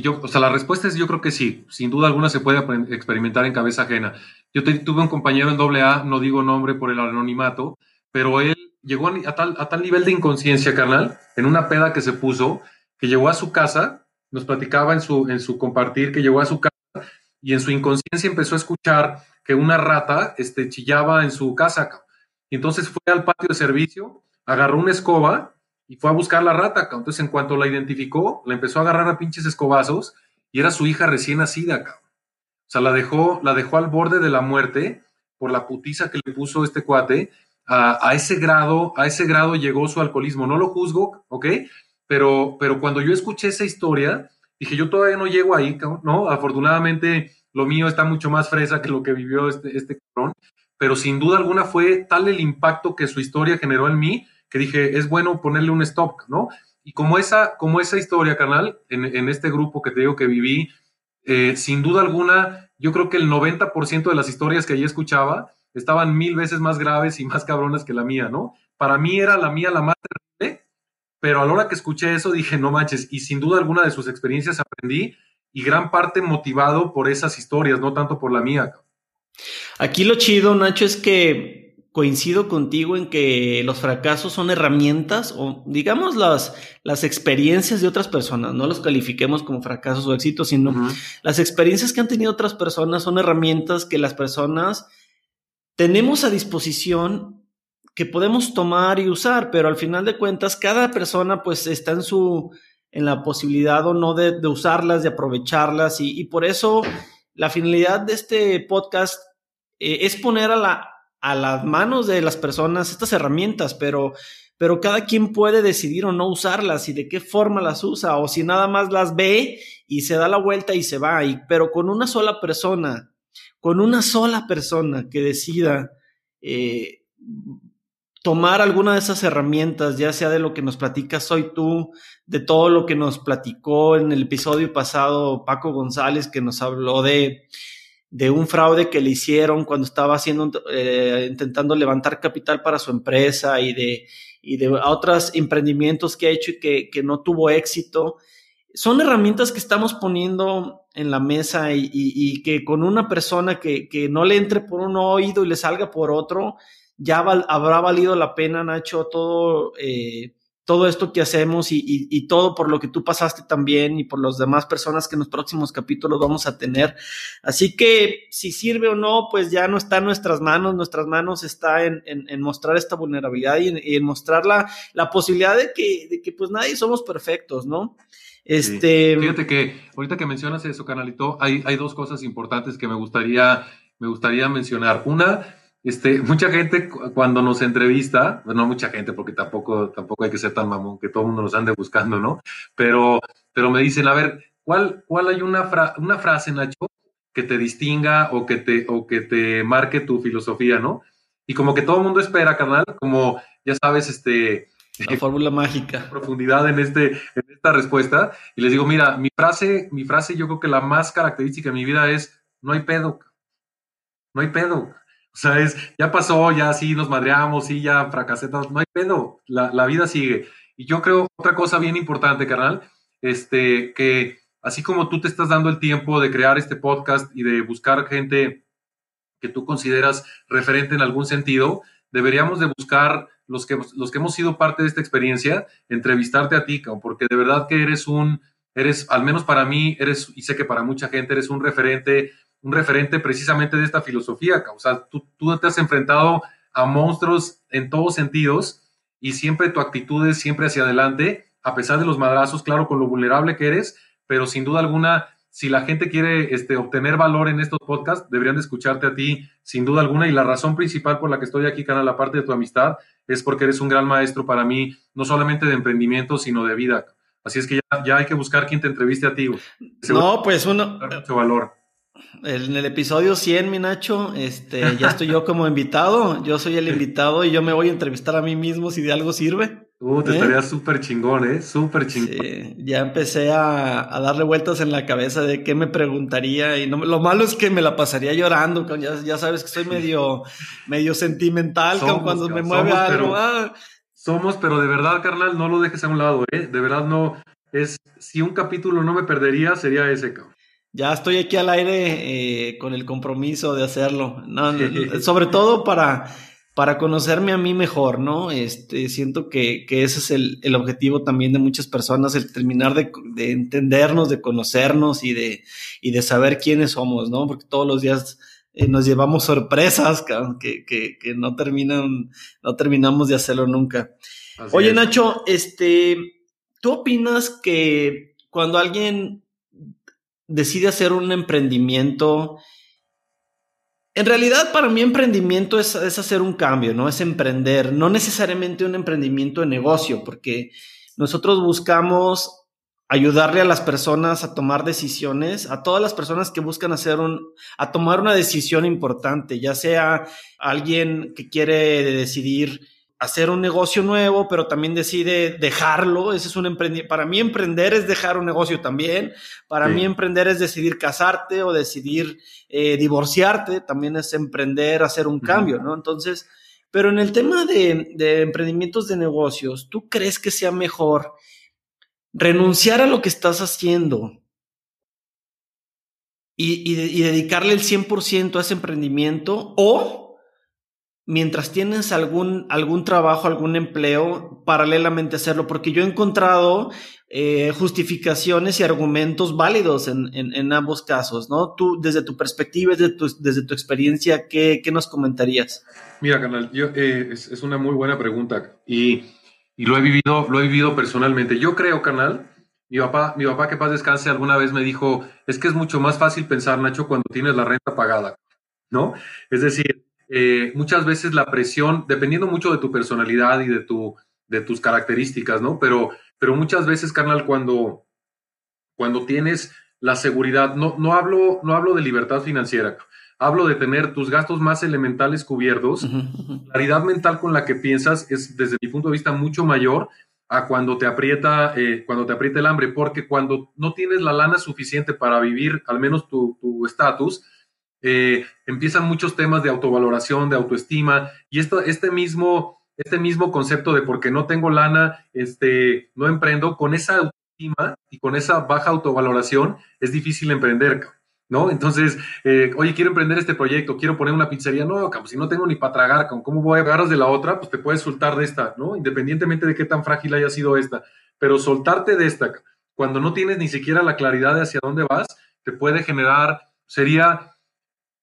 Yo, o sea, la respuesta es yo creo que sí, sin duda alguna se puede experimentar en cabeza ajena. Yo tuve un compañero en AA, no digo nombre por el anonimato, pero él llegó a, tal, a tal nivel de inconsciencia, carnal, en una peda que se puso, que llegó a su casa, nos platicaba en su, en su compartir que llegó a su casa y en su inconsciencia empezó a escuchar que una rata este, chillaba en su casa. Entonces fue al patio de servicio, agarró una escoba y fue a buscar la rata. Entonces, en cuanto la identificó, la empezó a agarrar a pinches escobazos y era su hija recién nacida, cabrón. O sea, la dejó, la dejó al borde de la muerte por la putiza que le puso este cuate. A, ese grado, a ese grado llegó su alcoholismo. No lo juzgo, ¿ok? Pero, pero cuando yo escuché esa historia, dije, yo todavía no llego ahí, ¿no? Afortunadamente, lo mío está mucho más fresa que lo que vivió este, este cabrón. Pero sin duda alguna fue tal el impacto que su historia generó en mí que dije, es bueno ponerle un stop, ¿no? Y como esa, como esa historia, canal, en, este grupo que te digo que viví, eh, sin duda alguna, yo creo que el 90% de las historias que allí escuchaba estaban mil veces más graves y más cabronas que la mía, ¿no? Para mí era la mía la más terrible, pero a la hora que escuché eso dije, no manches, y sin duda alguna de sus experiencias aprendí y gran parte motivado por esas historias, no tanto por la mía. Aquí lo chido, Nacho, es que coincido contigo en que los fracasos son herramientas o digamos las, las experiencias de otras personas, no los califiquemos como fracasos o éxitos, sino las experiencias que han tenido otras personas son herramientas que las personas tenemos a disposición que podemos tomar y usar, pero al final de cuentas cada persona pues está en su en la posibilidad o no de, usarlas, de aprovecharlas y, por eso la finalidad de este podcast eh, es poner a la, a las manos de las personas estas herramientas, pero, pero cada quien puede decidir o no usarlas y de qué forma las usa, o si nada más las ve y se da la vuelta y se va, y, pero con una sola persona, con una sola persona que decida eh, tomar alguna de esas herramientas, ya sea de lo que nos platica Soy tú, de todo lo que nos platicó en el episodio pasado Paco González, que nos habló de de un fraude que le hicieron cuando estaba haciendo, eh, intentando levantar capital para su empresa y de, y de otros emprendimientos que ha hecho y que, que no tuvo éxito. Son herramientas que estamos poniendo en la mesa y, y, que con una persona que, que, no le entre por un oído y le salga por otro, ya habrá valido la pena, Nacho, todo eh, todo esto que hacemos y, todo por lo que tú pasaste también y por las demás personas que en los próximos capítulos vamos a tener. Así que si sirve o no, pues ya no está en nuestras manos, nuestras manos está en, mostrar esta vulnerabilidad y en, mostrar la, posibilidad de que, de que pues nadie somos perfectos, ¿no? Este... Fíjate que ahorita que mencionas eso, canalito, hay, hay dos cosas importantes que me gustaría, me gustaría mencionar. Una, este, mucha gente cuando nos entrevista, no mucha gente, porque tampoco, tampoco hay que ser tan mamón que todo el mundo nos ande buscando, ¿no? Pero, pero me dicen, a ver, ¿cuál, cuál hay una, una frase, Nacho, que te distinga o que te, o que te marque tu filosofía, ¿no? Y como que todo el mundo espera, canal, como ya sabes, este... La fórmula mágica. Profundidad en, este, en esta respuesta. Y les digo, mira, mi frase, mi frase yo creo que la más característica de mi vida es, no hay pedo. No hay pedo. O sea, es, ya pasó, ya sí nos madreamos, sí, ya fracasé, no, hay pedo, la, la, vida sigue. Y yo creo otra cosa bien importante, carnal, este, que así como tú te estás dando el tiempo de crear este podcast y de buscar gente que tú consideras referente en algún sentido, deberíamos de buscar los que, los que hemos sido parte de esta experiencia, entrevistarte a ti, porque de verdad que eres un, eres, al menos para mí, eres, y sé que para mucha gente, eres un referente, un referente precisamente de esta filosofía. O sea, tú, tú te has enfrentado a monstruos en todos sentidos y siempre tu actitud es siempre hacia adelante, a pesar de los madrazos, claro, con lo vulnerable que eres, pero sin duda alguna, si la gente quiere este, obtener valor en estos podcasts, deberían de escucharte a ti, sin duda alguna, y la razón principal por la que estoy aquí, Canal, aparte de tu amistad, es porque eres un gran maestro para mí, no solamente de emprendimiento, sino de vida. Así es que ya, ya hay que buscar quien te entreviste a ti. No, pues uno... Mucho valor. En el episodio 100, mi Nacho, este, ya estoy yo como invitado. Yo soy el invitado y yo me voy a entrevistar a mí mismo si de algo sirve. Uh, te ¿Eh? estaría súper chingón, ¿eh? Súper chingón. Sí, ya empecé a, darle vueltas en la cabeza de qué me preguntaría y no, lo malo es que me la pasaría llorando. Ya, ya sabes que soy medio, medio sentimental cuando me mueve algo. Ah. Somos, pero de verdad, carnal, no lo dejes a un lado, ¿eh? De verdad no. Es, si un capítulo no me perdería, sería ese, cabrón. Ya estoy aquí al aire eh, con el compromiso de hacerlo. sobre todo para, para conocerme a mí mejor, ¿no? Este, siento que, que ese es el, el, objetivo también de muchas personas, el terminar de, de, entendernos, de conocernos y de, y de saber quiénes somos, ¿no? Porque todos los días eh, nos llevamos sorpresas que, que, que, no terminan, no terminamos de hacerlo nunca. Oye, Nacho, este, ¿tú opinas que cuando alguien decide hacer un emprendimiento, en realidad para mí emprendimiento es, hacer un cambio, ¿no? Es emprender, no necesariamente un emprendimiento de negocio, porque nosotros buscamos ayudarle a las personas a tomar decisiones, a todas las personas que buscan hacer un, a tomar una decisión importante, ya sea alguien que quiere decidir hacer un negocio nuevo, pero también decide dejarlo. Ese es un emprendimiento. Para mí emprender es dejar un negocio también. Para mí emprender es decidir casarte o decidir eh, divorciarte. También es emprender, hacer un cambio, ¿no? Entonces, pero en el tema de, emprendimientos de negocios, ¿tú crees que sea mejor renunciar a lo que estás haciendo y, y, y dedicarle el 100% a ese emprendimiento o mientras tienes algún, algún trabajo, algún empleo, paralelamente hacerlo, porque yo he encontrado eh, justificaciones y argumentos válidos en, en, ambos casos, ¿no? Tú, desde tu perspectiva, desde tu, desde tu experiencia, ¿qué, ¿qué, nos comentarías? Mira, canal, yo, eh, es, es, una muy buena pregunta y, y, lo, he vivido, lo he vivido personalmente. Yo creo, canal, mi papá, mi papá, que paz descanse, alguna vez me dijo, es que es mucho más fácil pensar, Nacho, cuando tienes la renta pagada, ¿no? Es decir, eh, muchas veces la presión, dependiendo mucho de tu personalidad y de, tu, de tus características, ¿no? Pero, pero muchas veces, carnal, cuando, cuando tienes la seguridad, no, no, hablo, no hablo de libertad financiera, hablo de tener tus gastos más elementales cubiertos, la claridad mental con la que piensas es, desde mi punto de vista, mucho mayor a cuando te aprieta, eh, cuando te aprieta el hambre, porque cuando no tienes la lana suficiente para vivir al menos tu estatus, eh, empiezan muchos temas de autovaloración, de autoestima, y esto, este, mismo, este mismo concepto de porque no tengo lana, este, no emprendo, con esa autoestima y con esa baja autovaloración es difícil emprender, ¿no? Entonces, eh, oye, quiero emprender este proyecto, quiero poner una pizzería, no, si no tengo ni para tragar, ¿cómo voy a agarras de la otra? Pues te puedes soltar de esta, ¿no? Independientemente de qué tan frágil haya sido esta, pero soltarte de esta, cuando no tienes ni siquiera la claridad de hacia dónde vas, te puede generar, sería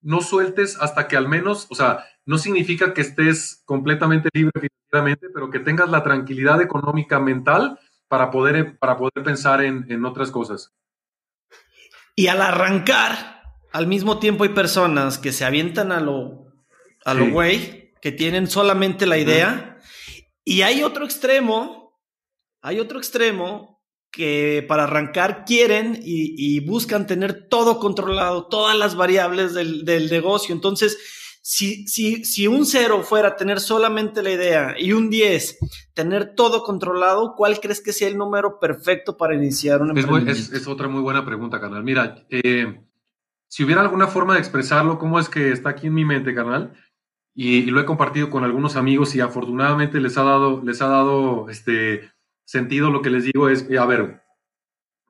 no sueltes hasta que al menos, o sea, no significa que estés completamente libre financieramente, pero que tengas la tranquilidad económica mental para poder, para poder pensar en, otras cosas. Y al arrancar, al mismo tiempo hay personas que se avientan a lo, a lo güey, que tienen solamente la idea, y hay otro extremo, hay otro extremo que para arrancar quieren y, buscan tener todo controlado, todas las variables del, negocio. Entonces, si, si, si, un cero fuera tener solamente la idea y un 10 tener todo controlado, ¿cuál crees que sea el número perfecto para iniciar un emprendimiento? Es, es, otra muy buena pregunta, carnal. Mira, eh, si hubiera alguna forma de expresarlo, ¿cómo es que está aquí en mi mente, carnal? Y, y, lo he compartido con algunos amigos y afortunadamente les ha dado, les ha dado este, sentido lo que les digo es, a ver,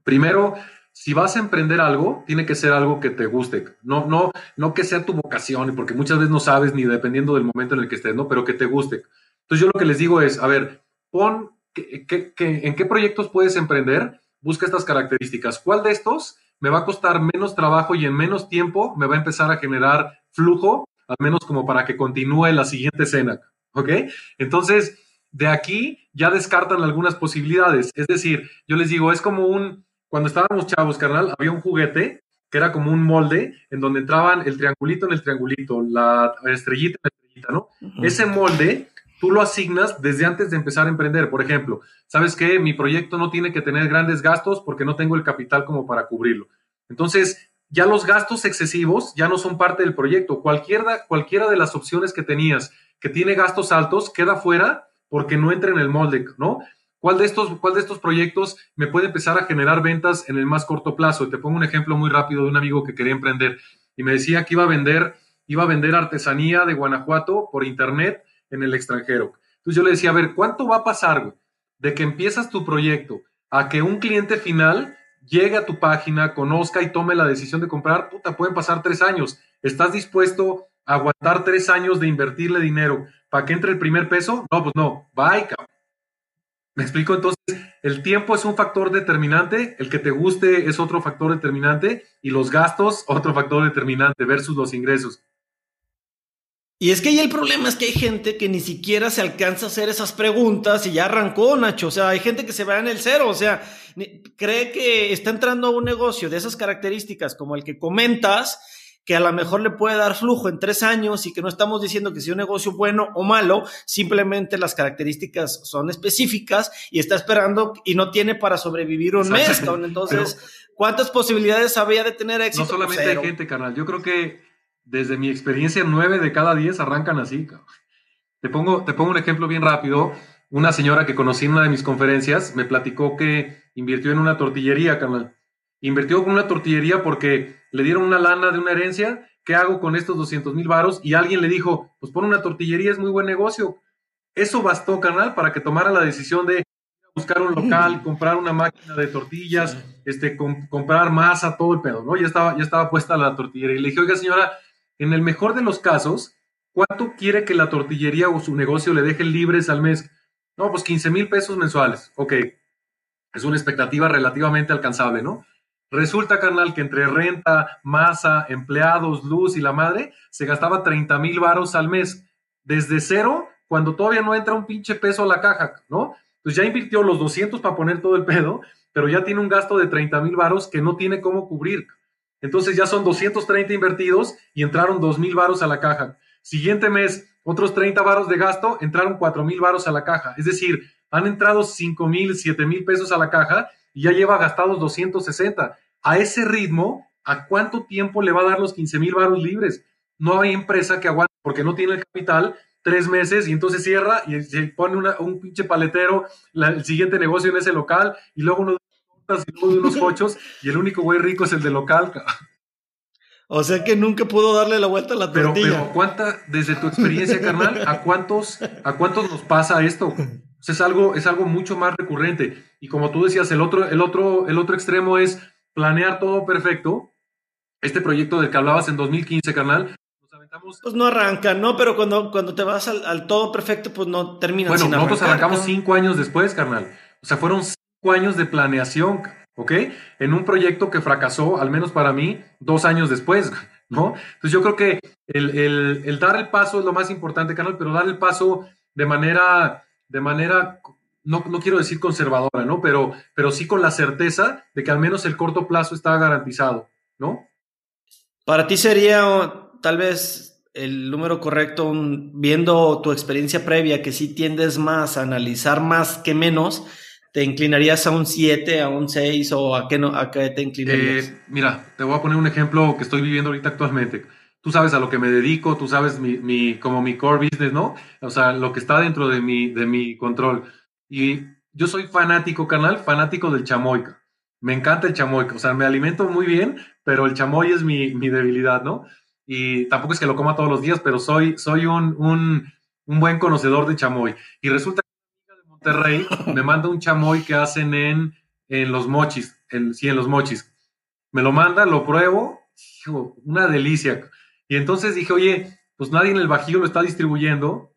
primero, si vas a emprender algo, tiene que ser algo que te guste, no, no, no que sea tu vocación, porque muchas veces no sabes ni dependiendo del momento en el que estés, ¿no? Pero que te guste. Entonces yo lo que les digo es, a ver, pon en qué proyectos puedes emprender busca estas características. ¿Cuál de estos me va a costar menos trabajo y en menos tiempo me va a empezar a generar flujo, al menos como para que continúe la siguiente escena? ¿Ok? Entonces, de aquí ya descartan algunas posibilidades. Es decir, yo les digo, es como un, cuando estábamos chavos, carnal, había un juguete que era como un molde en donde entraban el triangulito en el triangulito, la estrellita en la estrellita, ¿no? Ese molde tú lo asignas desde antes de empezar a emprender. Por ejemplo, ¿sabes qué? Mi proyecto no tiene que tener grandes gastos porque no tengo el capital como para cubrirlo. Entonces, ya los gastos excesivos ya no son parte del proyecto. Cualquiera, cualquiera de las opciones que tenías que tiene gastos altos queda fuera porque no entra en el molde, ¿no? ¿Cuál de, estos, ¿Cuál de estos proyectos me puede empezar a generar ventas en el más corto plazo? te pongo un ejemplo muy rápido de un amigo que quería emprender y me decía que iba a vender, iba a vender artesanía de Guanajuato por internet en el extranjero. Entonces yo le decía, a ver, ¿cuánto va a pasar de que empiezas tu proyecto a que un cliente final llegue a tu página, conozca y tome la decisión de comprar? Puta, pueden pasar tres años. ¿Estás dispuesto aguantar tres años de invertirle dinero para que entre el primer peso? No, pues no, bye, cabrón. ¿Me explico? Entonces, el tiempo es un factor determinante, el que te guste es otro factor determinante y los gastos otro factor determinante versus los ingresos. Y es que ahí el problema es que hay gente que ni siquiera se alcanza a hacer esas preguntas y ya arrancó, Nacho. O sea, hay gente que se va en el cero. O sea, cree que está entrando a un negocio de esas características como el que comentas, que a lo mejor le puede dar flujo en tres años y que no estamos diciendo que sea un negocio bueno o malo, simplemente las características son específicas y está esperando y no tiene para sobrevivir un mes. Entonces, ¿cuántas posibilidades había de tener éxito? No solamente hay gente, canal. Yo creo que desde mi experiencia, nueve de cada diez arrancan así. Te pongo, te pongo un ejemplo bien rápido. Una señora que conocí en una de mis conferencias me platicó que invirtió en una tortillería, carnal. Invirtió con una tortillería porque le dieron una lana de una herencia. ¿Qué hago con estos 200 mil varos? Y alguien le dijo, pues pon una tortillería, es muy buen negocio. Eso bastó, carnal, para que tomara la decisión de buscar un local, comprar una máquina de tortillas, este, comprar masa, todo el pedo, ¿no? Ya estaba, ya estaba puesta la tortillería. Y le dije, oiga, señora, en el mejor de los casos, ¿cuánto quiere que la tortillería o su negocio le deje libres al mes? No, pues 15 mil pesos mensuales. Ok, es una expectativa relativamente alcanzable, ¿no? Resulta, carnal, que entre renta, masa, empleados, luz y la madre, se gastaba 30 mil varos al mes. Desde cero, cuando todavía no entra un pinche peso a la caja, ¿no? Pues ya invirtió los 200 para poner todo el pedo, pero ya tiene un gasto de 30 mil varos que no tiene cómo cubrir. Entonces ya son 230 invertidos y entraron 2 mil varos a la caja. Siguiente mes, otros 30 varos de gasto, entraron 4 mil varos a la caja. Es decir, han entrado 5 mil, 7 mil pesos a la caja y ya lleva gastados 260. A ese ritmo, ¿a cuánto tiempo le va a dar los 15 mil varos libres? No hay empresa que aguante porque no tiene el capital tres meses y entonces cierra y se pone un pinche paletero, el siguiente negocio en ese local y luego uno y unos cochos y el único güey rico es el de local. O sea que nunca pudo darle la vuelta a la tortilla. Pero, pero ¿cuánta, desde tu experiencia, carnal, a cuántos, a cuántos nos pasa esto? Es algo, es algo mucho más recurrente. Y como tú decías, el otro, el otro, el otro extremo es planear todo perfecto. Este proyecto del que hablabas en 2015, carnal, Pues no arranca, ¿no? Pero cuando, cuando te vas al, todo perfecto, pues no termina. Bueno, nosotros arrancamos cinco años después, carnal. O sea, fueron años de planeación, ¿ok? En un proyecto que fracasó, al menos para mí, dos años después, ¿no? Entonces yo creo que el, dar el paso es lo más importante, canal, pero dar el paso de manera, de manera, no, no, quiero decir conservadora, ¿no? Pero, pero sí con la certeza de que al menos el corto plazo está garantizado, ¿no? Para ti sería tal vez el número correcto, viendo tu experiencia previa, que sí tiendes más a analizar más que menos, ¿Te inclinarías a un 7, a un 6 o a qué, no, a qué te inclinarías? Eh, mira, te voy a poner un ejemplo que estoy viviendo ahorita actualmente. Tú sabes a lo que me dedico, tú sabes mi, mi, como mi core business, ¿no? O sea, lo que está dentro de mi, de mi control. Y yo soy fanático, canal, fanático del chamoy. Me encanta el chamoy. O sea, me alimento muy bien, pero el chamoy es mi, mi debilidad, ¿no? Y tampoco es que lo coma todos los días, pero soy, soy un, un, un buen conocedor de chamoy. Y resulta Monterrey me manda un chamoy que hacen en, en los mochis, en, sí, en los mochis. Me lo manda, lo pruebo, una delicia. Y entonces dije, oye, pues nadie en el Bajío lo está distribuyendo.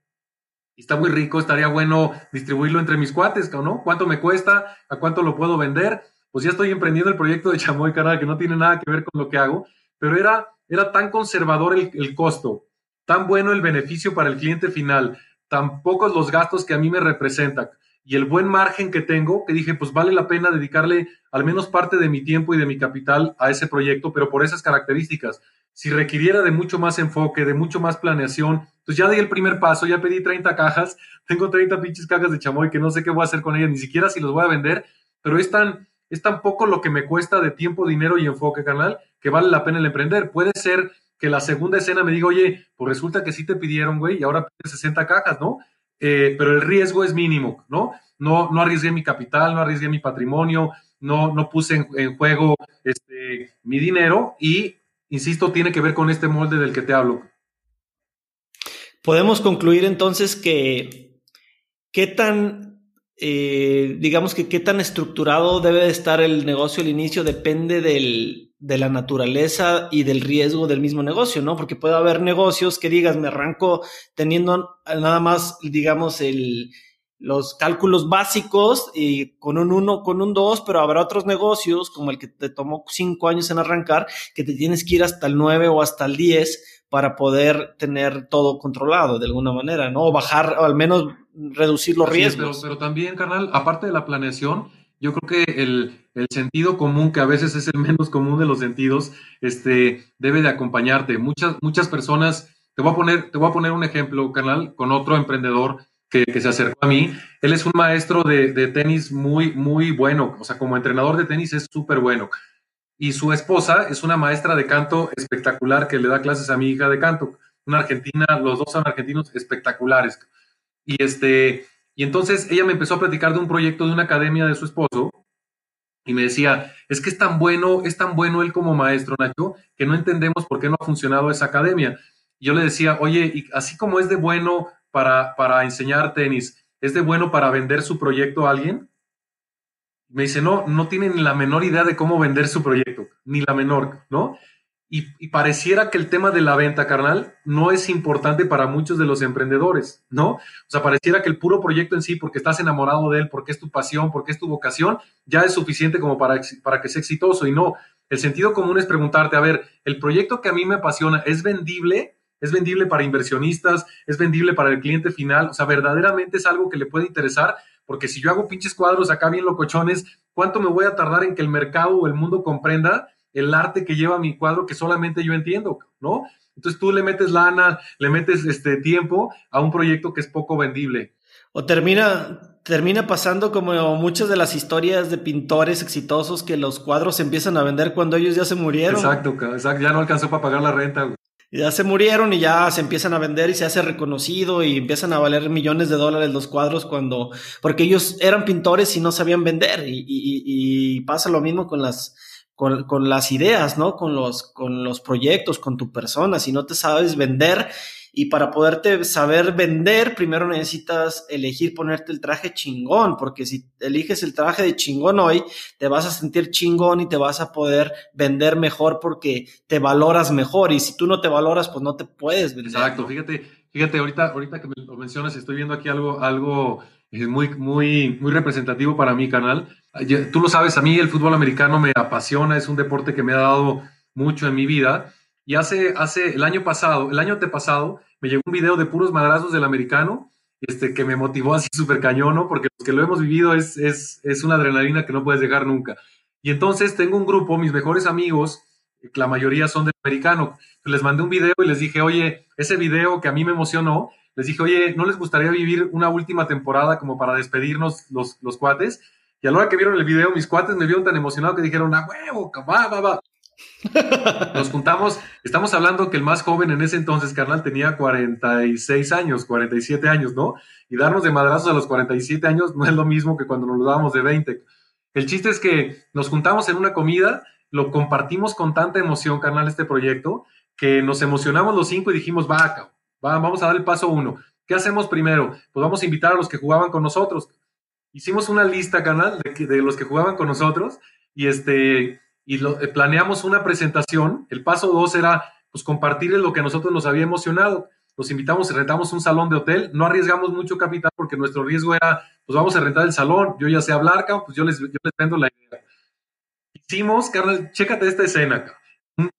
Y está muy rico, estaría bueno distribuirlo entre mis cuates, ¿no? ¿Cuánto me cuesta? ¿A cuánto lo puedo vender? pues ya estoy emprendiendo el proyecto de Chamoy, canal, que no tiene nada que ver con lo que hago, pero era, era tan conservador el, el costo, tan bueno el beneficio para el cliente final, tan pocos los gastos que a mí me representan y el buen margen que tengo, que dije, pues vale la pena dedicarle al menos parte de mi tiempo y de mi capital a ese proyecto, pero por esas características. Si requiriera de mucho más enfoque, de mucho más planeación, pues ya di el primer paso, ya pedí 30 cajas, tengo 30 pinches cajas de chamoy que no sé qué voy a hacer con ellas, ni siquiera si los voy a vender, pero es tan, es tan poco lo que me cuesta de tiempo, dinero y enfoque, canal, que vale la pena el emprender. Puede ser que la segunda escena me diga, oye, pues resulta que sí te pidieron, güey, y ahora pides 60 cajas, ¿no? Eh, pero el riesgo es mínimo, ¿no? No, no arriesgué mi capital, no arriesgué mi patrimonio, no, no puse en, juego este, mi dinero y, insisto, tiene que ver con este molde del que te hablo. Podemos concluir entonces que qué tan eh, digamos que qué tan estructurado debe de estar el negocio al inicio depende del, de la naturaleza y del riesgo del mismo negocio, ¿no? Porque puede haber negocios que digas, me arranco teniendo nada más, digamos, el, los cálculos básicos y con un 1, con un 2, pero habrá otros negocios como el que te tomó 5 años en arrancar, que te tienes que ir hasta el 9 o hasta el 10 para poder tener todo controlado de alguna manera, ¿no? O bajar, o al menos reducir los riesgos. pero, también, carnal, aparte de la planeación, yo creo que el, sentido común, que a veces es el menos común de los sentidos, este, debe de acompañarte. Muchas, muchas personas, te voy a poner, te voy a poner un ejemplo, carnal, con otro emprendedor que, se acercó a mí. Él es un maestro de, de tenis muy, muy bueno. O sea, como entrenador de tenis es súper bueno. Y su esposa es una maestra de canto espectacular que le da clases a mi hija de canto. Una argentina, los dos son argentinos espectaculares. Y, este, y entonces ella me empezó a platicar de un proyecto de una academia de su esposo y me decía, es que es tan bueno, es tan bueno él como maestro, Nacho, que no entendemos por qué no ha funcionado esa academia. Y yo le decía, oye, y así como es de bueno para, para enseñar tenis, ¿es de bueno para vender su proyecto a alguien? Me dice, no, no tienen la menor idea de cómo vender su proyecto, ni la menor, ¿no? Y, pareciera que el tema de la venta, carnal, no es importante para muchos de los emprendedores, ¿no? O sea, pareciera que el puro proyecto en sí, porque estás enamorado de él, porque es tu pasión, porque es tu vocación, ya es suficiente como para, para que sea exitoso. Y no, el sentido común es preguntarte, a ver, ¿el proyecto que a mí me apasiona es vendible? ¿Es vendible para inversionistas? ¿Es vendible para el cliente final? O sea, verdaderamente es algo que le puede interesar, porque si yo hago pinches cuadros acá bien locochones, ¿cuánto me voy a tardar en que el mercado o el mundo comprenda? El arte que lleva mi cuadro que solamente yo entiendo, ¿no? Entonces tú le metes lana, le metes este tiempo a un proyecto que es poco vendible. O termina, termina pasando como muchas de las historias de pintores exitosos que los cuadros se empiezan a vender cuando ellos ya se murieron. Exacto, exacto ya no alcanzó para pagar la renta. Ya se murieron y ya se empiezan a vender y se hace reconocido y empiezan a valer millones de dólares los cuadros cuando, porque ellos eran pintores y no sabían vender y, y pasa lo mismo con las, con, las ideas, ¿no? Con los, con los proyectos, con tu persona. Si no te sabes vender y para poderte saber vender, primero necesitas elegir ponerte el traje chingón, porque si eliges el traje de chingón hoy, te vas a sentir chingón y te vas a poder vender mejor porque te valoras mejor. Y si tú no te valoras, pues no te puedes vender. Exacto, fíjate, fíjate, ahorita, ahorita que me lo mencionas, estoy viendo aquí algo, algo eh, muy, muy, muy representativo para mi canal Tú lo sabes, a mí el fútbol americano me apasiona, es un deporte que me ha dado mucho en mi vida. Y hace, hace el año pasado, el año antepasado, me llegó un video de puros madrazos del americano, este, que me motivó así súper cañón, Porque los que lo hemos vivido es, es, es una adrenalina que no puedes dejar nunca. Y entonces tengo un grupo, mis mejores amigos, la mayoría son del americano. Les mandé un video y les dije, oye, ese video que a mí me emocionó, les dije, oye, ¿no les gustaría vivir una última temporada como para despedirnos los, los cuates? Y a la hora que vieron el video, mis cuates me vieron tan emocionado que dijeron, ¡ah, huevo! ¡Va, va, va! Nos juntamos, estamos hablando que el más joven en ese entonces, carnal, tenía 46 años, 47 años, ¿no? Y darnos de madrazos a los 47 años no es lo mismo que cuando nos dábamos de 20. El chiste es que nos juntamos en una comida, lo compartimos con tanta emoción, carnal, este proyecto, que nos emocionamos los cinco y dijimos, va, va, vamos a dar el paso uno. ¿Qué hacemos primero? Pues vamos a invitar a los que jugaban con nosotros hicimos una lista, canal, de, los que jugaban con nosotros y, este, y lo, eh, planeamos una presentación. El paso dos era pues, compartirles lo que a nosotros nos había emocionado. Los invitamos, rentamos un salón de hotel, no arriesgamos mucho capital porque nuestro riesgo era, pues vamos a rentar el salón, yo ya sé hablar, pues yo les, yo les vendo la idea. hicimos, carnal, chécate esta escena. Uno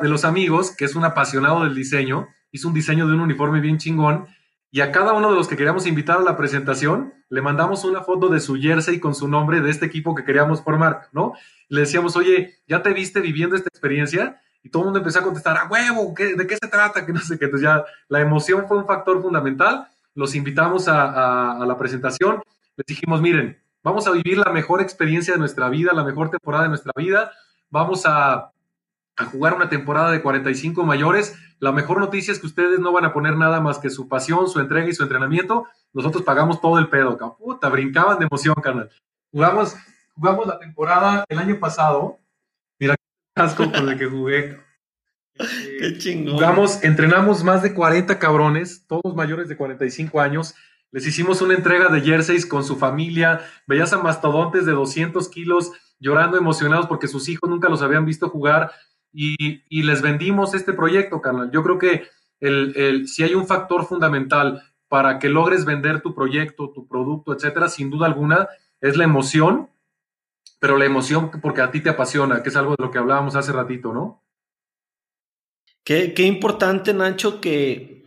de los amigos, que es un apasionado del diseño, hizo un diseño de un uniforme bien chingón y a cada uno de los que queríamos invitar a la presentación le mandamos una foto de su jersey con su nombre de este equipo que queríamos formar, ¿no? le decíamos, oye, ¿ya te viste viviendo esta experiencia? Y todo el mundo empezó a contestar, ¡a huevo! ¿De qué se trata? Que no sé qué. Entonces ya la emoción fue un factor fundamental. Los invitamos a, a la presentación. Les dijimos, miren, vamos a vivir la mejor experiencia de nuestra vida, la mejor temporada de nuestra vida. Vamos a, a jugar una temporada de 45 mayores. La mejor noticia es que ustedes no van a poner nada más que su pasión, su entrega y su entrenamiento. Nosotros pagamos todo el pedo, puta, brincaban de emoción, carnal. Jugamos, jugamos la temporada el año pasado. Mira qué asco con el que jugué. Qué chingón. Jugamos, entrenamos más de 40 cabrones, todos mayores de 45 años. Les hicimos una entrega de jerseys con su familia. Veías a mastodontes de 200 kilos llorando emocionados porque sus hijos nunca los habían visto jugar y, les vendimos este proyecto, carnal. Yo creo que el, si hay un factor fundamental para que logres vender tu proyecto, tu producto, etcétera, sin duda alguna, es la emoción, pero la emoción porque a ti te apasiona, que es algo de lo que hablábamos hace ratito, ¿no? Qué, qué importante, Nacho, que,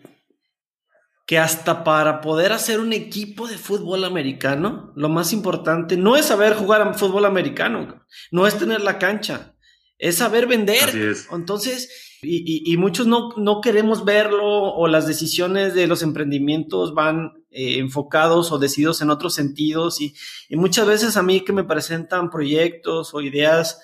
que hasta para poder hacer un equipo de fútbol americano, lo más importante no es saber jugar a fútbol americano, no es tener la cancha, es saber vender. Entonces, y, muchos no, no, queremos verlo o las decisiones de los emprendimientos van eh, enfocados o decididos en otros sentidos. Y, muchas veces a mí que me presentan proyectos o ideas,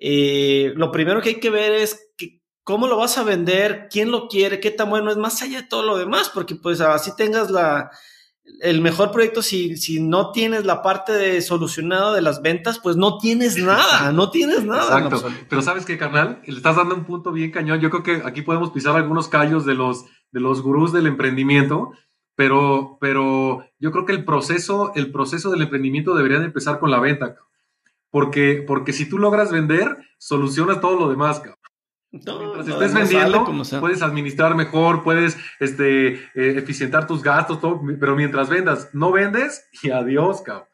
eh, lo primero que hay que ver es que, cómo lo vas a vender, quién lo quiere, qué tan bueno es, más allá de todo lo demás, porque pues así tengas la, el mejor proyecto, si, si no tienes la parte de solucionado de las ventas, pues no tienes nada, no tienes nada. Exacto. Pero sabes que, carnal, le estás dando un punto bien cañón. Yo creo que aquí podemos pisar algunos callos de los, de los gurús del emprendimiento, pero, pero yo creo que el proceso, el proceso del emprendimiento debería de empezar con la venta. Porque, porque si tú logras vender, solucionas todo lo demás. Mientras estés vendiendo, puedes administrar mejor, puedes este, eh, eficientar tus gastos, todo, pero mientras vendas, no vendes y adiós, cabrón.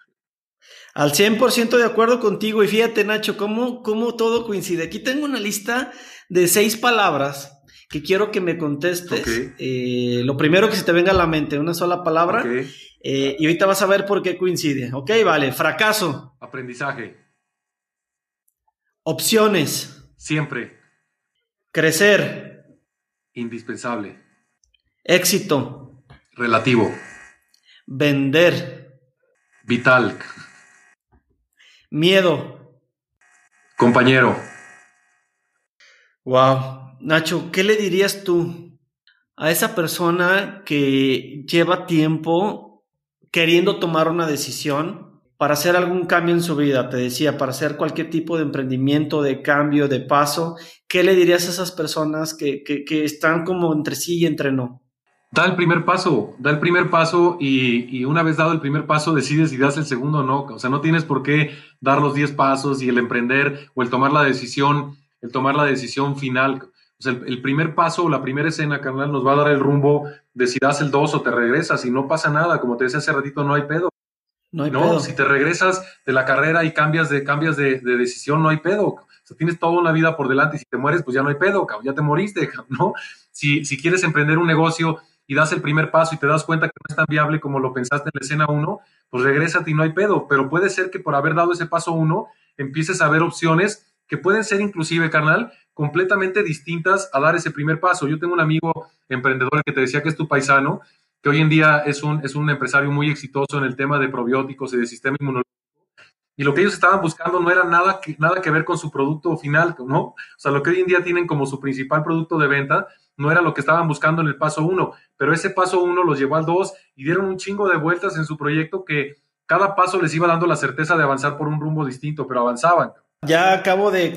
Al 100% de acuerdo contigo y fíjate, Nacho, cómo, cómo todo coincide. Aquí tengo una lista de seis palabras que quiero que me contestes. Eh, lo primero que se te venga a la mente, una sola palabra. Eh, y ahorita vas a ver por qué coincide. Ok, vale. Fracaso. Aprendizaje. Opciones. Siempre. Crecer. Indispensable. Éxito. Relativo. Vender. Vital. Miedo. Compañero. Wow. Nacho, ¿qué le dirías tú a esa persona que lleva tiempo queriendo tomar una decisión para hacer algún cambio en su vida, te decía, para hacer cualquier tipo de emprendimiento, de cambio, de paso, ¿qué le dirías a esas personas que, están como entre sí y entre no? Da el primer paso, da el primer paso y, una vez dado el primer paso decides si das el segundo o no. O sea, no tienes por qué dar los 10 pasos y el emprender o el tomar la decisión, el tomar la decisión final. O sea, el, primer paso la primera escena, carnal, nos va a dar el rumbo de si das el 2 o te regresas y no pasa nada. Como te decía hace ratito, no hay pedo. No, hay no si te regresas de la carrera y cambias de, cambias de, decisión, no hay pedo. O sea, tienes toda una vida por delante y si te mueres, pues ya no hay pedo, ya te moriste, ¿no? Si, si quieres emprender un negocio y das el primer paso y te das cuenta que no es tan viable como lo pensaste en la escena 1, pues regrésate y no hay pedo. Pero puede ser que por haber dado ese paso 1, empieces a ver opciones que pueden ser inclusive, carnal, completamente distintas a dar ese primer paso. Yo tengo un amigo emprendedor que te decía que es tu paisano, que hoy en día es un, es un empresario muy exitoso en el tema de probióticos y de sistema inmunológico. Y lo que ellos estaban buscando no era nada que, nada que ver con su producto final, ¿no? O sea, lo que hoy en día tienen como su principal producto de venta no era lo que estaban buscando en el paso uno, pero ese paso uno los llevó al dos y dieron un chingo de vueltas en su proyecto que cada paso les iba dando la certeza de avanzar por un rumbo distinto, pero avanzaban. Ya acabo de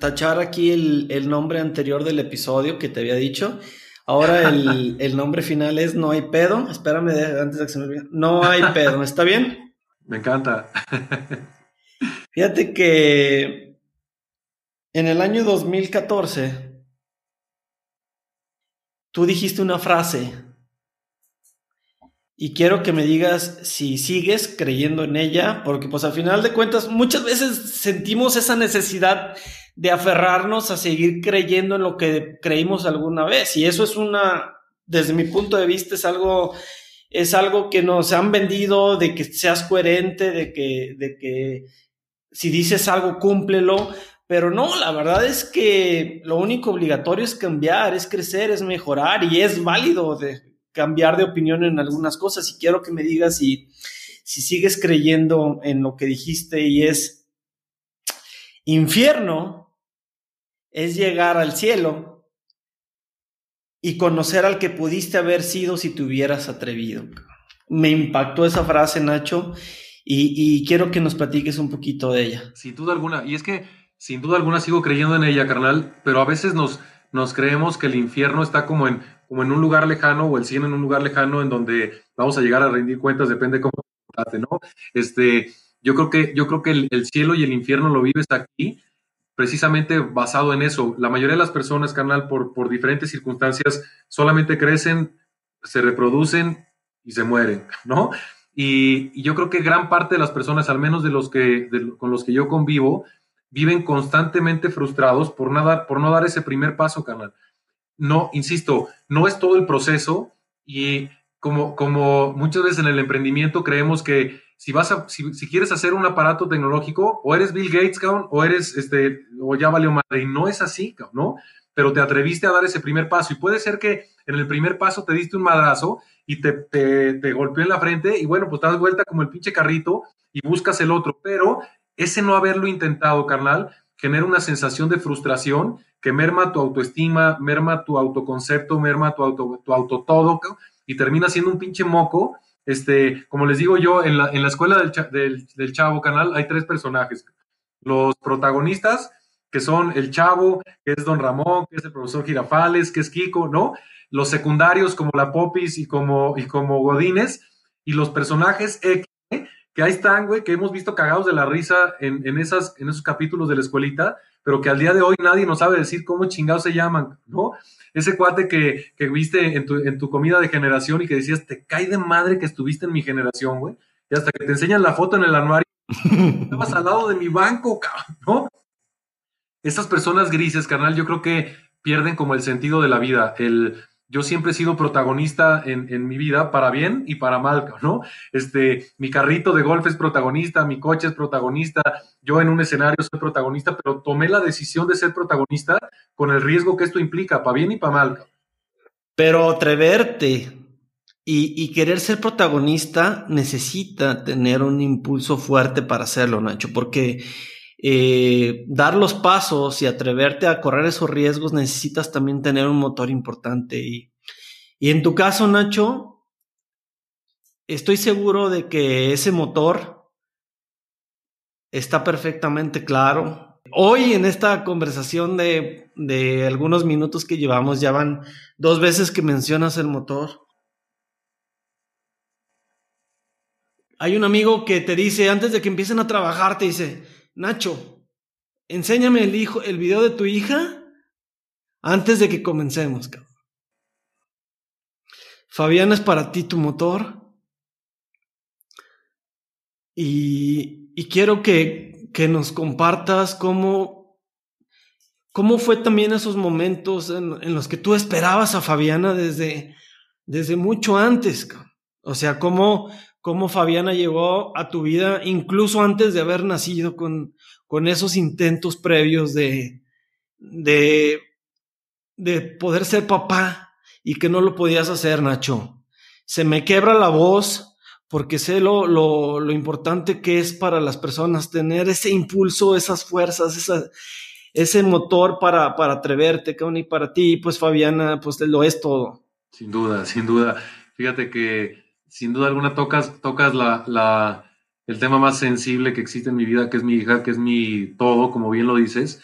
tachar aquí el, el nombre anterior del episodio que te había dicho Ahora el, nombre final es No hay pedo. Espérame antes de que se me olvide. No hay pedo. ¿Está bien? Me encanta. Fíjate que en el año 2014 tú dijiste una frase y quiero que me digas si sigues creyendo en ella, porque pues al final de cuentas muchas veces sentimos esa necesidad de aferrarnos a seguir creyendo en lo que creímos alguna vez y eso es una, desde mi punto de vista es algo, es algo que nos han vendido de que seas coherente, de que, de que si dices algo cúmplelo, pero no, la verdad es que lo único obligatorio es cambiar, es crecer, es mejorar y es válido de, cambiar de opinión en algunas cosas y quiero que me digas si, si sigues creyendo en lo que dijiste y es infierno es llegar al cielo y conocer al que pudiste haber sido si te hubieras atrevido. Me impactó esa frase, Nacho, y, y quiero que nos platiques un poquito de ella. Sin duda alguna, y es que sin duda alguna sigo creyendo en ella, carnal, pero a veces nos, nos creemos que el infierno está como en como en un lugar lejano o el cielo en un lugar lejano en donde vamos a llegar a rendir cuentas, depende cómo trate, ¿no? Este, yo creo que, yo creo que el, cielo y el infierno lo vives aquí precisamente basado en eso. La mayoría de las personas, carnal, por, por diferentes circunstancias, solamente crecen, se reproducen y se mueren, ¿no? Y, yo creo que gran parte de las personas, al menos de los que, con los que yo convivo, viven constantemente frustrados por, nada, por no dar ese primer paso, carnal no, insisto, no es todo el proceso y como, como muchas veces en el emprendimiento creemos que si vas a, si, quieres hacer un aparato tecnológico, o eres Bill Gates, o eres este, o ya valió madre, y no es así, ¿no? Pero te atreviste a dar ese primer paso, y puede ser que en el primer paso te diste un madrazo y te, te, te golpeó en la frente, y bueno, pues te das vuelta como el pinche carrito y buscas el otro, pero ese no haberlo intentado, carnal, genera una sensación de frustración que merma tu autoestima, merma tu autoconcepto, merma tu auto, tu auto todo, y termina siendo un pinche moco. Este, como les digo yo, en la, en la escuela del, del, Chavo Canal hay tres personajes. Los protagonistas, que son el Chavo, que es Don Ramón, que es el profesor Girafales, que es Kiko, ¿no? Los secundarios como la Popis y como, y como Godines, y los personajes X, que ahí están, güey, que hemos visto cagados de la risa en, en, esas, en esos capítulos de la escuelita, pero que al día de hoy nadie nos sabe decir cómo chingados se llaman, ¿no? Ese cuate que, que viste en tu, en tu comida de generación y que decías, te cae de madre que estuviste en mi generación, güey. Y hasta que te enseñan la foto en el anuario, estabas al lado de mi banco, cabrón, ¿no? Esas personas grises, carnal, yo creo que pierden como el sentido de la vida, el yo siempre he sido protagonista en, mi vida, para bien y para mal, ¿no? Este, mi carrito de golf es protagonista, mi coche es protagonista, yo en un escenario soy protagonista, pero tomé la decisión de ser protagonista con el riesgo que esto implica, para bien y para mal. Pero atreverte y, y, querer ser protagonista necesita tener un impulso fuerte para hacerlo, Nacho, porque eh, dar los pasos y atreverte a correr esos riesgos, necesitas también tener un motor importante. Y, y en tu caso, Nacho, estoy seguro de que ese motor está perfectamente claro. Hoy en esta conversación de, de algunos minutos que llevamos, ya van dos veces que mencionas el motor. Hay un amigo que te dice, antes de que empiecen a trabajar, te dice, Nacho, enséñame el, hijo, el video de tu hija antes de que comencemos. Cabrón. Fabián es para ti tu motor. Y, y quiero que, que, nos compartas cómo, cómo fue también esos momentos en, en, los que tú esperabas a Fabiana desde, desde mucho antes. O sea, cómo, cómo Fabiana llegó a tu vida incluso antes de haber nacido con, con esos intentos previos de, de, de poder ser papá y que no lo podías hacer, Nacho. Se me quebra la voz porque sé lo, lo, lo importante que es para las personas tener ese impulso, esas fuerzas, esa, ese motor para, para atreverte, y para ti, pues Fabiana, pues lo es todo. Sin duda, sin duda. Fíjate que sin duda alguna tocas, tocas la, el tema más sensible que existe en mi vida, que es mi hija, que es mi todo, como bien lo dices.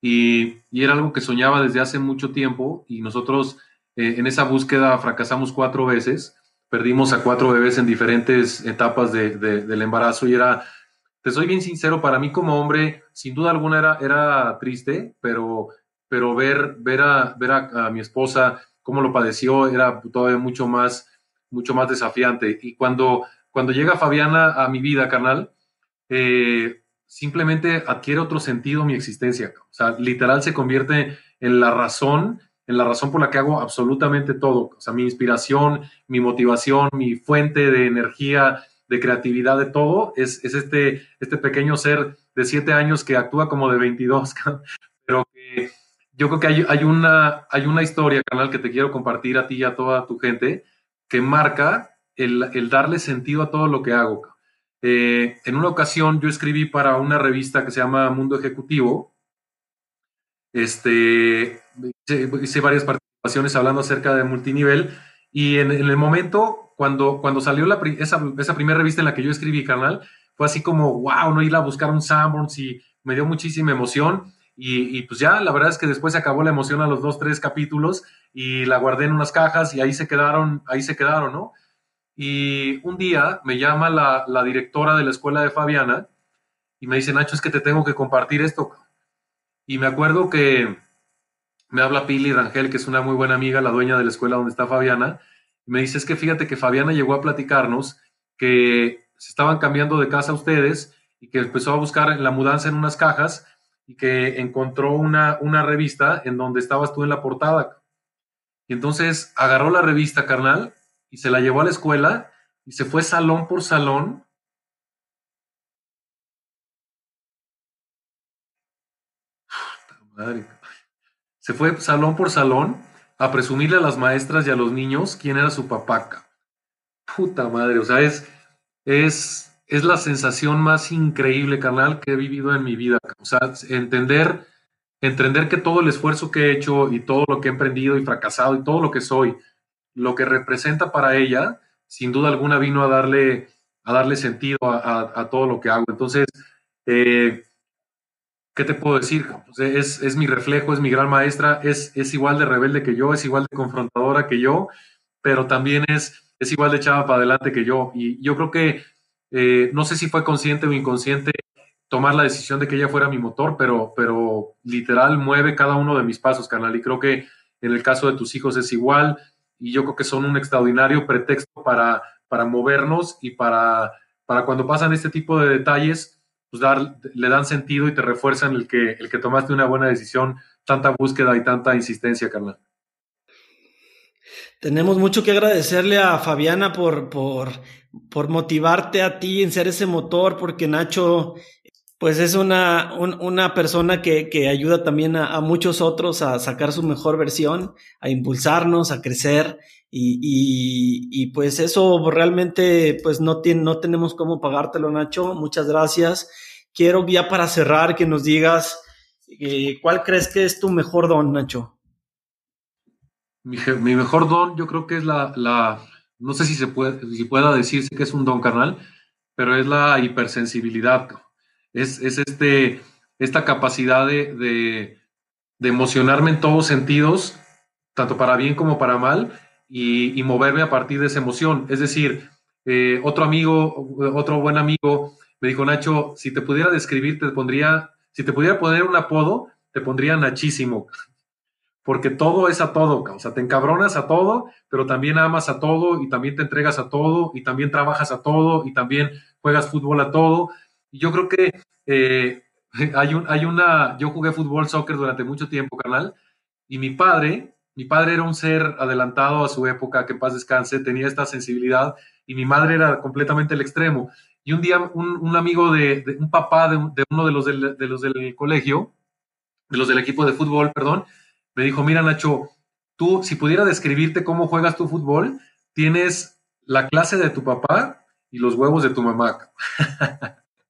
Y, y era algo que soñaba desde hace mucho tiempo y nosotros eh, en esa búsqueda fracasamos cuatro veces, perdimos a cuatro bebés en diferentes etapas de, del embarazo y era, te soy bien sincero, para mí como hombre, sin duda alguna era, era triste, pero, pero ver, ver, a, ver a mi esposa cómo lo padeció era todavía mucho más mucho más desafiante. Y cuando, cuando llega Fabiana a mi vida, carnal, eh, simplemente adquiere otro sentido mi existencia. O sea, literal se convierte en la razón, en la razón por la que hago absolutamente todo. O sea, mi inspiración, mi motivación, mi fuente de energía, de creatividad, de todo, es, es este, este pequeño ser de siete años que actúa como de 22, pero que yo creo que hay, hay, una, hay una historia, canal, que te quiero compartir a ti y a toda tu gente, que marca el, el darle sentido a todo lo que hago. Eh, en una ocasión yo escribí para una revista que se llama Mundo Ejecutivo, este, hice, varias participaciones hablando acerca de multinivel y en, el momento cuando, cuando salió la, esa, esa primera revista en la que yo escribí, canal, fue así como, wow, no ir a buscar un Sanborns y me dio muchísima emoción. Y, pues ya, la verdad es que después se acabó la emoción a los dos, tres capítulos y la guardé en unas cajas y ahí se quedaron, ahí se quedaron, ¿no? Y un día me llama la, directora de la escuela de Fabiana y me dice, Nacho, es que te tengo que compartir esto. Y me acuerdo que me habla Pili Rangel, que es una muy buena amiga, la dueña de la escuela donde está Fabiana, me dice, es que fíjate que Fabiana llegó a platicarnos que se estaban cambiando de casa ustedes y que empezó a buscar la mudanza en unas cajas y que encontró una, una revista en donde estabas tú en la portada. Y entonces agarró la revista, carnal, y se la llevó a la escuela y se fue salón por salón. Se fue salón por salón a presumirle a las maestras y a los niños quién era su papá. Puta madre, o sea, es, es es la sensación más increíble, carnal, que he vivido en mi vida. O sea, entender, entender que todo el esfuerzo que he hecho y todo lo que he emprendido y fracasado y todo lo que soy, lo que representa para ella, sin duda alguna vino a darle, a darle sentido a, todo lo que hago. Entonces, eh, ¿qué te puedo decir? es, es, mi reflejo, es mi gran maestra, es, es igual de rebelde que yo, es igual de confrontadora que yo, pero también es, es igual de echada para adelante que yo. Y yo creo que eh, no sé si fue consciente o inconsciente tomar la decisión de que ella fuera mi motor, pero, pero literal mueve cada uno de mis pasos, canal. Y creo que en el caso de tus hijos es igual. Y yo creo que son un extraordinario pretexto para, para movernos y para, para cuando pasan este tipo de detalles, pues dar, le dan sentido y te refuerzan el que, el que tomaste una buena decisión, tanta búsqueda y tanta insistencia, carnal. Tenemos mucho que agradecerle a Fabiana por, por, por motivarte a ti en ser ese motor, porque Nacho, pues es una, una persona que, que, ayuda también a, muchos otros a sacar su mejor versión, a impulsarnos, a crecer. Y, y, pues eso realmente, pues no, tiene, no tenemos cómo pagártelo, Nacho. Muchas gracias. Quiero ya para cerrar que nos digas, eh, ¿cuál crees que es tu mejor don, Nacho? Mi, mejor don, yo creo que es la, no sé si se puede, si pueda decirse que es un don carnal, pero es la hipersensibilidad. Es, es este, esta capacidad de, de, emocionarme en todos sentidos, tanto para bien como para mal, y, y moverme a partir de esa emoción. Es decir, eh, otro amigo, otro buen amigo, me dijo, Nacho, si te pudiera describir, te pondría, si te pudiera poner un apodo, te pondría Nachísimo porque todo es a todo, o sea, te encabronas a todo, pero también amas a todo y también te entregas a todo y también trabajas a todo y también juegas fútbol a todo. Y yo creo que eh, hay, un, hay una, yo jugué fútbol, soccer durante mucho tiempo, carnal, y mi padre, mi padre era un ser adelantado a su época, que en paz descanse, tenía esta sensibilidad y mi madre era completamente el extremo. Y un día un, amigo de, un papá de, uno de los de los del colegio, de los del equipo de fútbol, perdón, me dijo, mira Nacho, tú si pudiera describirte cómo juegas tu fútbol, tienes la clase de tu papá y los huevos de tu mamá.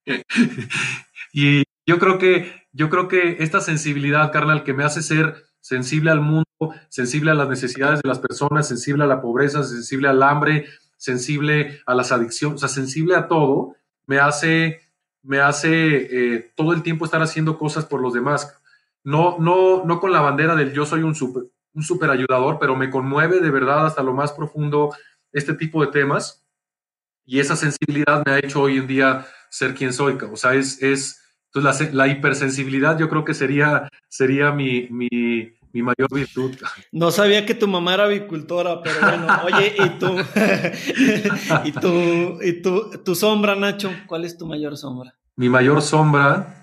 y yo creo que yo creo que esta sensibilidad, carnal, que me hace ser sensible al mundo, sensible a las necesidades de las personas, sensible a la pobreza, sensible al hambre, sensible a las adicciones, o sea, sensible a todo, me hace, me hace eh, todo el tiempo estar haciendo cosas por los demás no, no, no con la bandera del yo soy un super, un super ayudador, pero me conmueve de verdad hasta lo más profundo este tipo de temas y esa sensibilidad me ha hecho hoy en día ser quien soy. O sea, es, es entonces la, la hipersensibilidad yo creo que sería, sería mi, mi, mi mayor virtud. No sabía que tu mamá era avicultora, pero bueno, oye, ¿y tú? ¿Y tú? ¿Y tú? ¿Tu sombra, Nacho? ¿Cuál es tu mayor sombra? Mi mayor sombra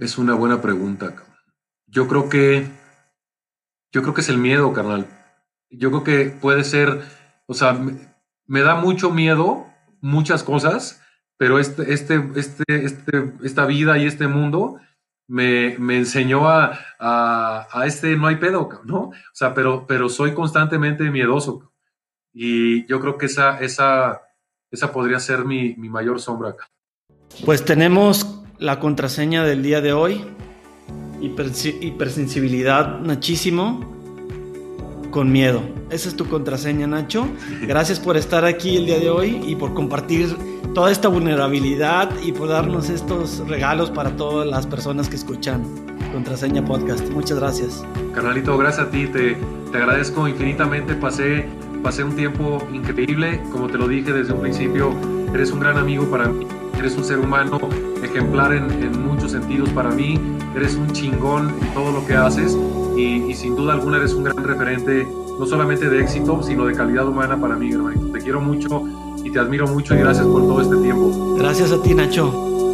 es una buena pregunta. Yo creo que yo creo que es el miedo, carnal. Yo creo que puede ser, o sea, me, da mucho miedo muchas cosas, pero este, este, este, este, esta vida y este mundo me, me enseñó a, a, este no hay pedo, ¿no? O sea, pero, pero soy constantemente miedoso. Y yo creo que esa, esa, esa podría ser mi, mi mayor sombra. Pues tenemos la contraseña del día de hoy. hipersensibilidad, Nachísimo. Con miedo. Esa es tu contraseña, Nacho. Gracias por estar aquí el día de hoy y por compartir toda esta vulnerabilidad y por darnos estos regalos para todas las personas que escuchan Contraseña Podcast. Muchas gracias. Carnalito, gracias a ti. Te, te agradezco infinitamente. Pasé, pasé un tiempo increíble. Como te lo dije desde un principio, eres un gran amigo para mí. Eres un ser humano ejemplar en, muchos sentidos para mí. Eres un chingón en todo lo que haces y, y sin duda alguna eres un gran referente no solamente de éxito, sino de calidad humana para mí, hermanito. Te quiero mucho y te admiro mucho y gracias por todo este tiempo. Gracias a ti, Nacho.